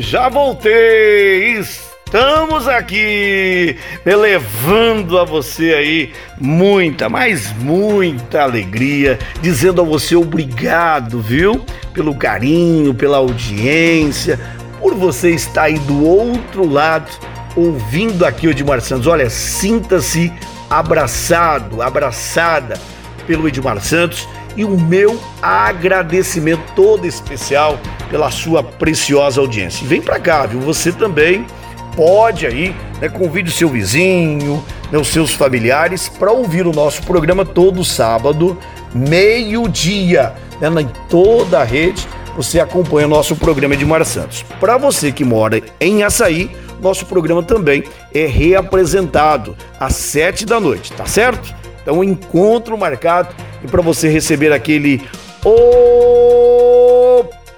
já voltei! Estamos aqui elevando a você aí muita, mas muita alegria, dizendo a você obrigado, viu? Pelo carinho, pela audiência, por você estar aí do outro lado, ouvindo aqui o Edmar Santos. Olha, sinta-se abraçado, abraçada pelo Edmar Santos e o meu agradecimento todo especial pela sua preciosa audiência. E vem para cá, viu? Você também pode aí, né, convide o seu vizinho, né, os seus familiares para ouvir o nosso programa todo sábado, meio-dia, né, em toda a rede. Você acompanha o nosso programa de Mar Santos. Para você que mora em Açaí, nosso programa também é reapresentado às sete da noite, tá certo? Então, encontro marcado e para você receber aquele O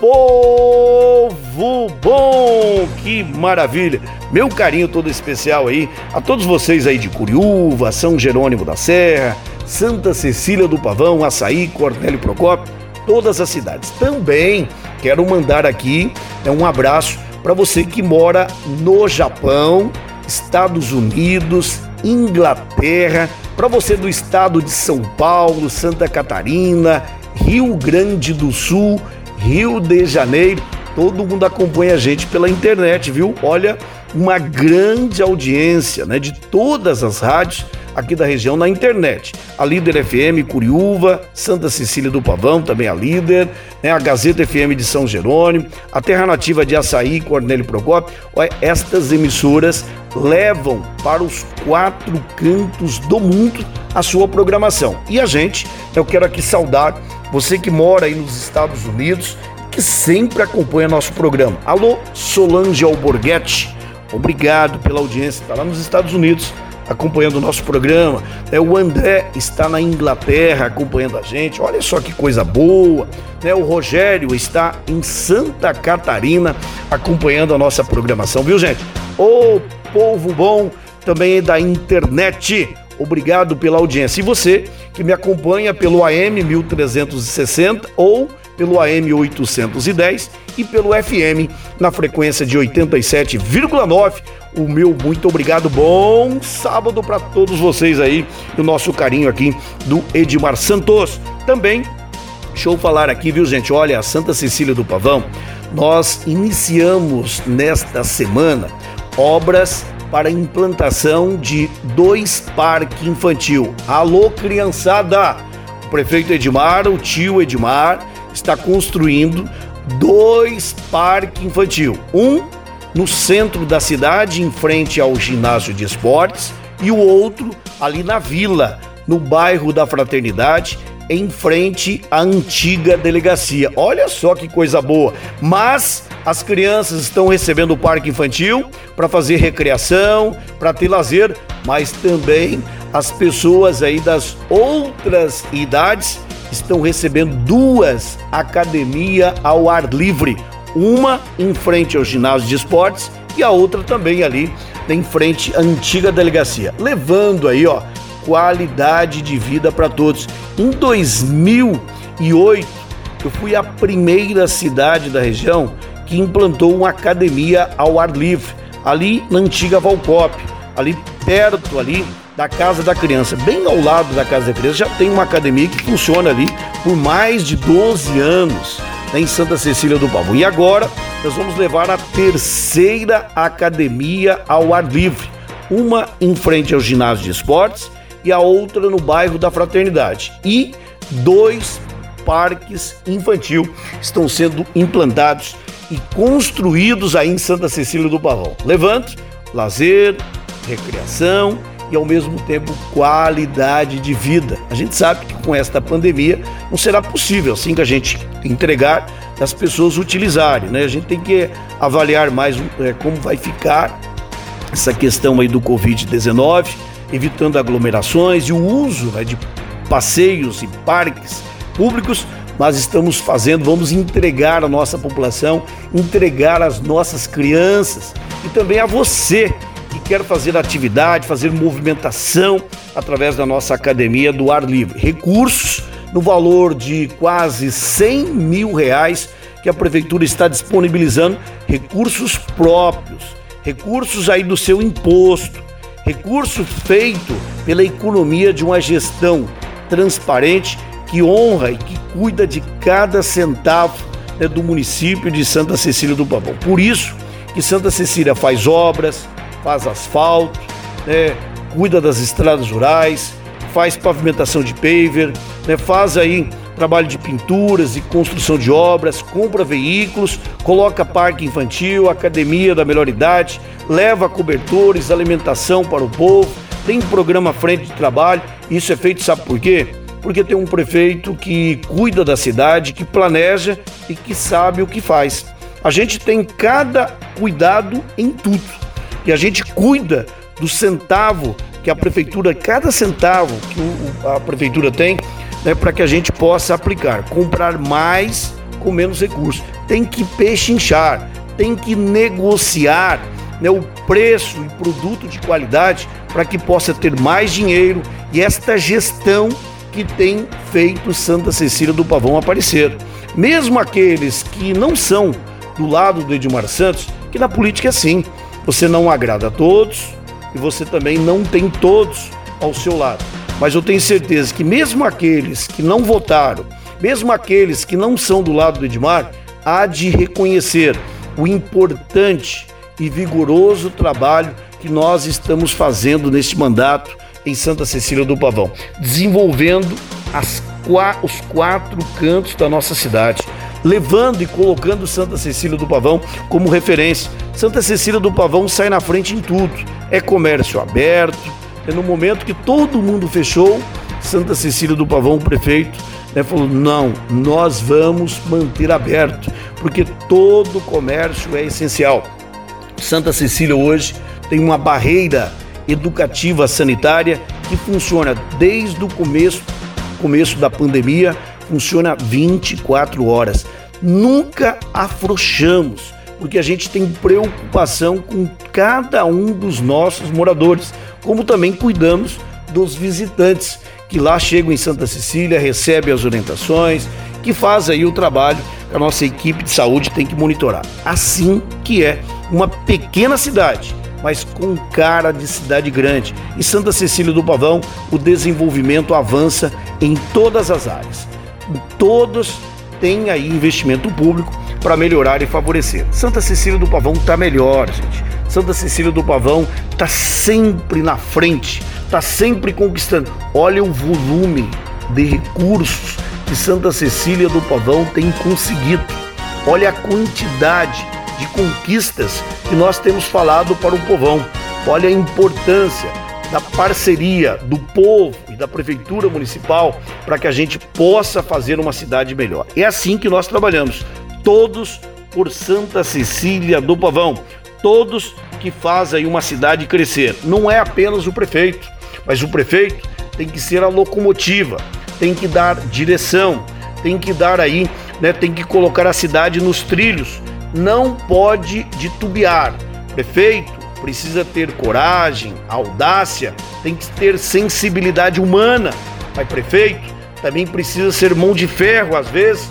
Povo Bom, que maravilha! Meu carinho todo especial aí a todos vocês aí de Curiúva, São Jerônimo da Serra, Santa Cecília do Pavão, Açaí, Cornélio Procópio, todas as cidades. Também quero mandar aqui é um abraço para você que mora no Japão, Estados Unidos, Inglaterra, para você do estado de São Paulo, Santa Catarina, Rio Grande do Sul, Rio de Janeiro, todo mundo acompanha a gente pela internet, viu? Olha, uma grande audiência, né, de todas as rádios aqui da região na internet. A Líder FM Curiúva, Santa Cecília do Pavão, também a Líder, né, a Gazeta FM de São Jerônimo, a Terra Nativa de Açaí, Cornélio Procópio. Estas emissoras levam para os quatro cantos do mundo a sua programação. E a gente, eu quero aqui saudar você que mora aí nos Estados Unidos, que sempre acompanha nosso programa. Alô, Solange Alborguete, obrigado pela audiência, está lá nos Estados Unidos acompanhando o nosso programa. É, o André está na Inglaterra acompanhando a gente. Olha só que coisa boa. Né? O Rogério está em Santa Catarina acompanhando a nossa programação, viu, gente? Ô povo bom também da internet. Obrigado pela audiência. E você que me acompanha pelo AM 1360 ou pelo AM 810 e pelo FM na frequência de 87,9 o meu muito obrigado. Bom sábado para todos vocês aí. O nosso carinho aqui do Edmar Santos. Também, deixa eu falar aqui, viu, gente? Olha, a Santa Cecília do Pavão, nós iniciamos nesta semana obras para implantação de dois parques infantil. Alô, criançada! O prefeito Edmar, o tio Edmar, está construindo dois parques infantil. Um no centro da cidade, em frente ao ginásio de esportes, e o outro ali na vila, no bairro da Fraternidade, em frente à antiga delegacia. Olha só que coisa boa! Mas as crianças estão recebendo o parque infantil para fazer recreação, para ter lazer, mas também as pessoas aí das outras idades estão recebendo duas academia ao ar livre uma em frente ao ginásio de esportes e a outra também ali em frente à antiga delegacia, levando aí, ó, qualidade de vida para todos. Em 2008, eu fui a primeira cidade da região que implantou uma academia ao ar livre, ali na antiga Valcop, ali perto ali da Casa da Criança, bem ao lado da Casa da Criança, já tem uma academia que funciona ali por mais de 12 anos em Santa Cecília do Pavão. E agora nós vamos levar a terceira academia ao ar livre, uma em frente ao ginásio de esportes e a outra no bairro da Fraternidade. E dois parques infantil estão sendo implantados e construídos aí em Santa Cecília do Pavão, levando lazer, recreação e ao mesmo tempo qualidade de vida. A gente sabe que com esta pandemia não será possível assim que a gente entregar as pessoas utilizarem, né? A gente tem que avaliar mais é, como vai ficar essa questão aí do Covid-19, evitando aglomerações e o uso né, de passeios e parques públicos, mas estamos fazendo, vamos entregar à nossa população, entregar às nossas crianças e também a você quer fazer atividade, fazer movimentação através da nossa academia do ar livre. Recursos no valor de quase 100 mil reais que a prefeitura está disponibilizando recursos próprios, recursos aí do seu imposto, recurso feito pela economia de uma gestão transparente que honra e que cuida de cada centavo né, do município de Santa Cecília do Pavão. Por isso que Santa Cecília faz obras, faz asfalto, né, cuida das estradas rurais, faz pavimentação de paver, né, faz aí trabalho de pinturas e construção de obras, compra veículos, coloca parque infantil, academia da melhor idade, leva cobertores, alimentação para o povo, tem programa frente de trabalho. Isso é feito, sabe por quê? Porque tem um prefeito que cuida da cidade, que planeja e que sabe o que faz. A gente tem cada cuidado em tudo. E a gente cuida do centavo que a prefeitura, cada centavo que a prefeitura tem, né, para que a gente possa aplicar, comprar mais com menos recursos. Tem que pechinchar, tem que negociar né, o preço e produto de qualidade para que possa ter mais dinheiro e esta gestão que tem feito Santa Cecília do Pavão aparecer. Mesmo aqueles que não são do lado do Edmar Santos, que na política é assim, você não agrada a todos e você também não tem todos ao seu lado. Mas eu tenho certeza que mesmo aqueles que não votaram, mesmo aqueles que não são do lado do Edmar, há de reconhecer o importante e vigoroso trabalho que nós estamos fazendo neste mandato em Santa Cecília do Pavão, desenvolvendo as, os quatro cantos da nossa cidade, levando e colocando Santa Cecília do Pavão como referência. Santa Cecília do Pavão sai na frente em tudo. É comércio aberto, é no momento que todo mundo fechou, Santa Cecília do Pavão, o prefeito, né, falou: não, nós vamos manter aberto, porque todo comércio é essencial. Santa Cecília hoje tem uma barreira educativa sanitária que funciona desde o começo, começo da pandemia, funciona 24 horas. Nunca afrouxamos, porque a gente tem preocupação com cada um dos nossos moradores como também cuidamos dos visitantes que lá chegam em Santa Cecília, recebem as orientações, que faz aí o trabalho que a nossa equipe de saúde tem que monitorar. Assim que é uma pequena cidade, mas com cara de cidade grande. Em Santa Cecília do Pavão, o desenvolvimento avança em todas as áreas. Todos têm aí investimento público para melhorar e favorecer. Santa Cecília do Pavão está melhor, gente. Santa Cecília do Pavão está sempre na frente, está sempre conquistando. Olha o volume de recursos que Santa Cecília do Pavão tem conseguido. Olha a quantidade de conquistas que nós temos falado para o povão. Olha a importância da parceria do povo da prefeitura municipal para que a gente possa fazer uma cidade melhor. É assim que nós trabalhamos, todos por Santa Cecília do Pavão todos que fazem uma cidade crescer. Não é apenas o prefeito, mas o prefeito tem que ser a locomotiva, tem que dar direção, tem que dar aí, né, tem que colocar a cidade nos trilhos. Não pode titubear. Prefeito precisa ter coragem, audácia, tem que ter sensibilidade humana. Mas prefeito também precisa ser mão de ferro às vezes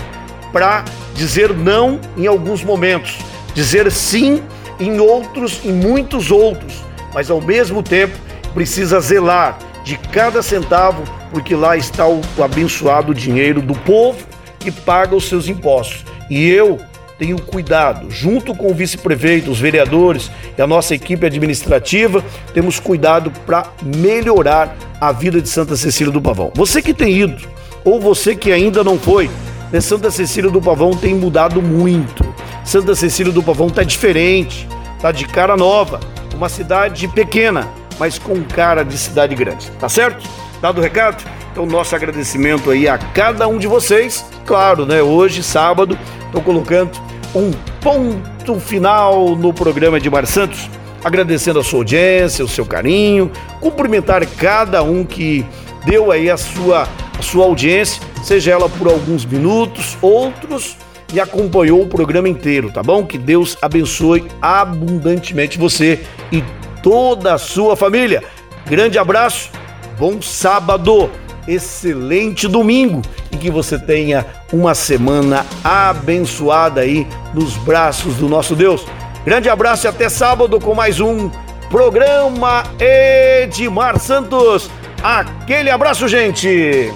para dizer não em alguns momentos, dizer sim em outros, em muitos outros, mas ao mesmo tempo precisa zelar de cada centavo, porque lá está o, abençoado dinheiro do povo que paga os seus impostos. E eu tenho cuidado, junto com o vice-prefeito, os vereadores e a nossa equipe administrativa, temos cuidado para melhorar a vida de Santa Cecília do Pavão. Você que tem ido, ou você que ainda não foi, né, Santa Cecília do Pavão tem mudado muito. Santa Cecília do Pavão tá diferente, tá de cara nova, uma cidade pequena, mas com cara de cidade grande, tá certo? Dado o recado? Então, nosso agradecimento aí a cada um de vocês. Claro, né? Hoje, sábado, estou colocando um ponto final no programa de Mar Santos, agradecendo a sua audiência, o seu carinho, cumprimentar cada um que deu aí a sua, a sua audiência, seja ela por alguns minutos, outros e acompanhou o programa inteiro, tá bom? Que Deus abençoe abundantemente você e toda a sua família. Grande abraço, bom sábado, excelente domingo e que você tenha uma semana abençoada aí nos braços do nosso Deus. Grande abraço e até sábado com mais um programa Edmar Santos. Aquele abraço, gente!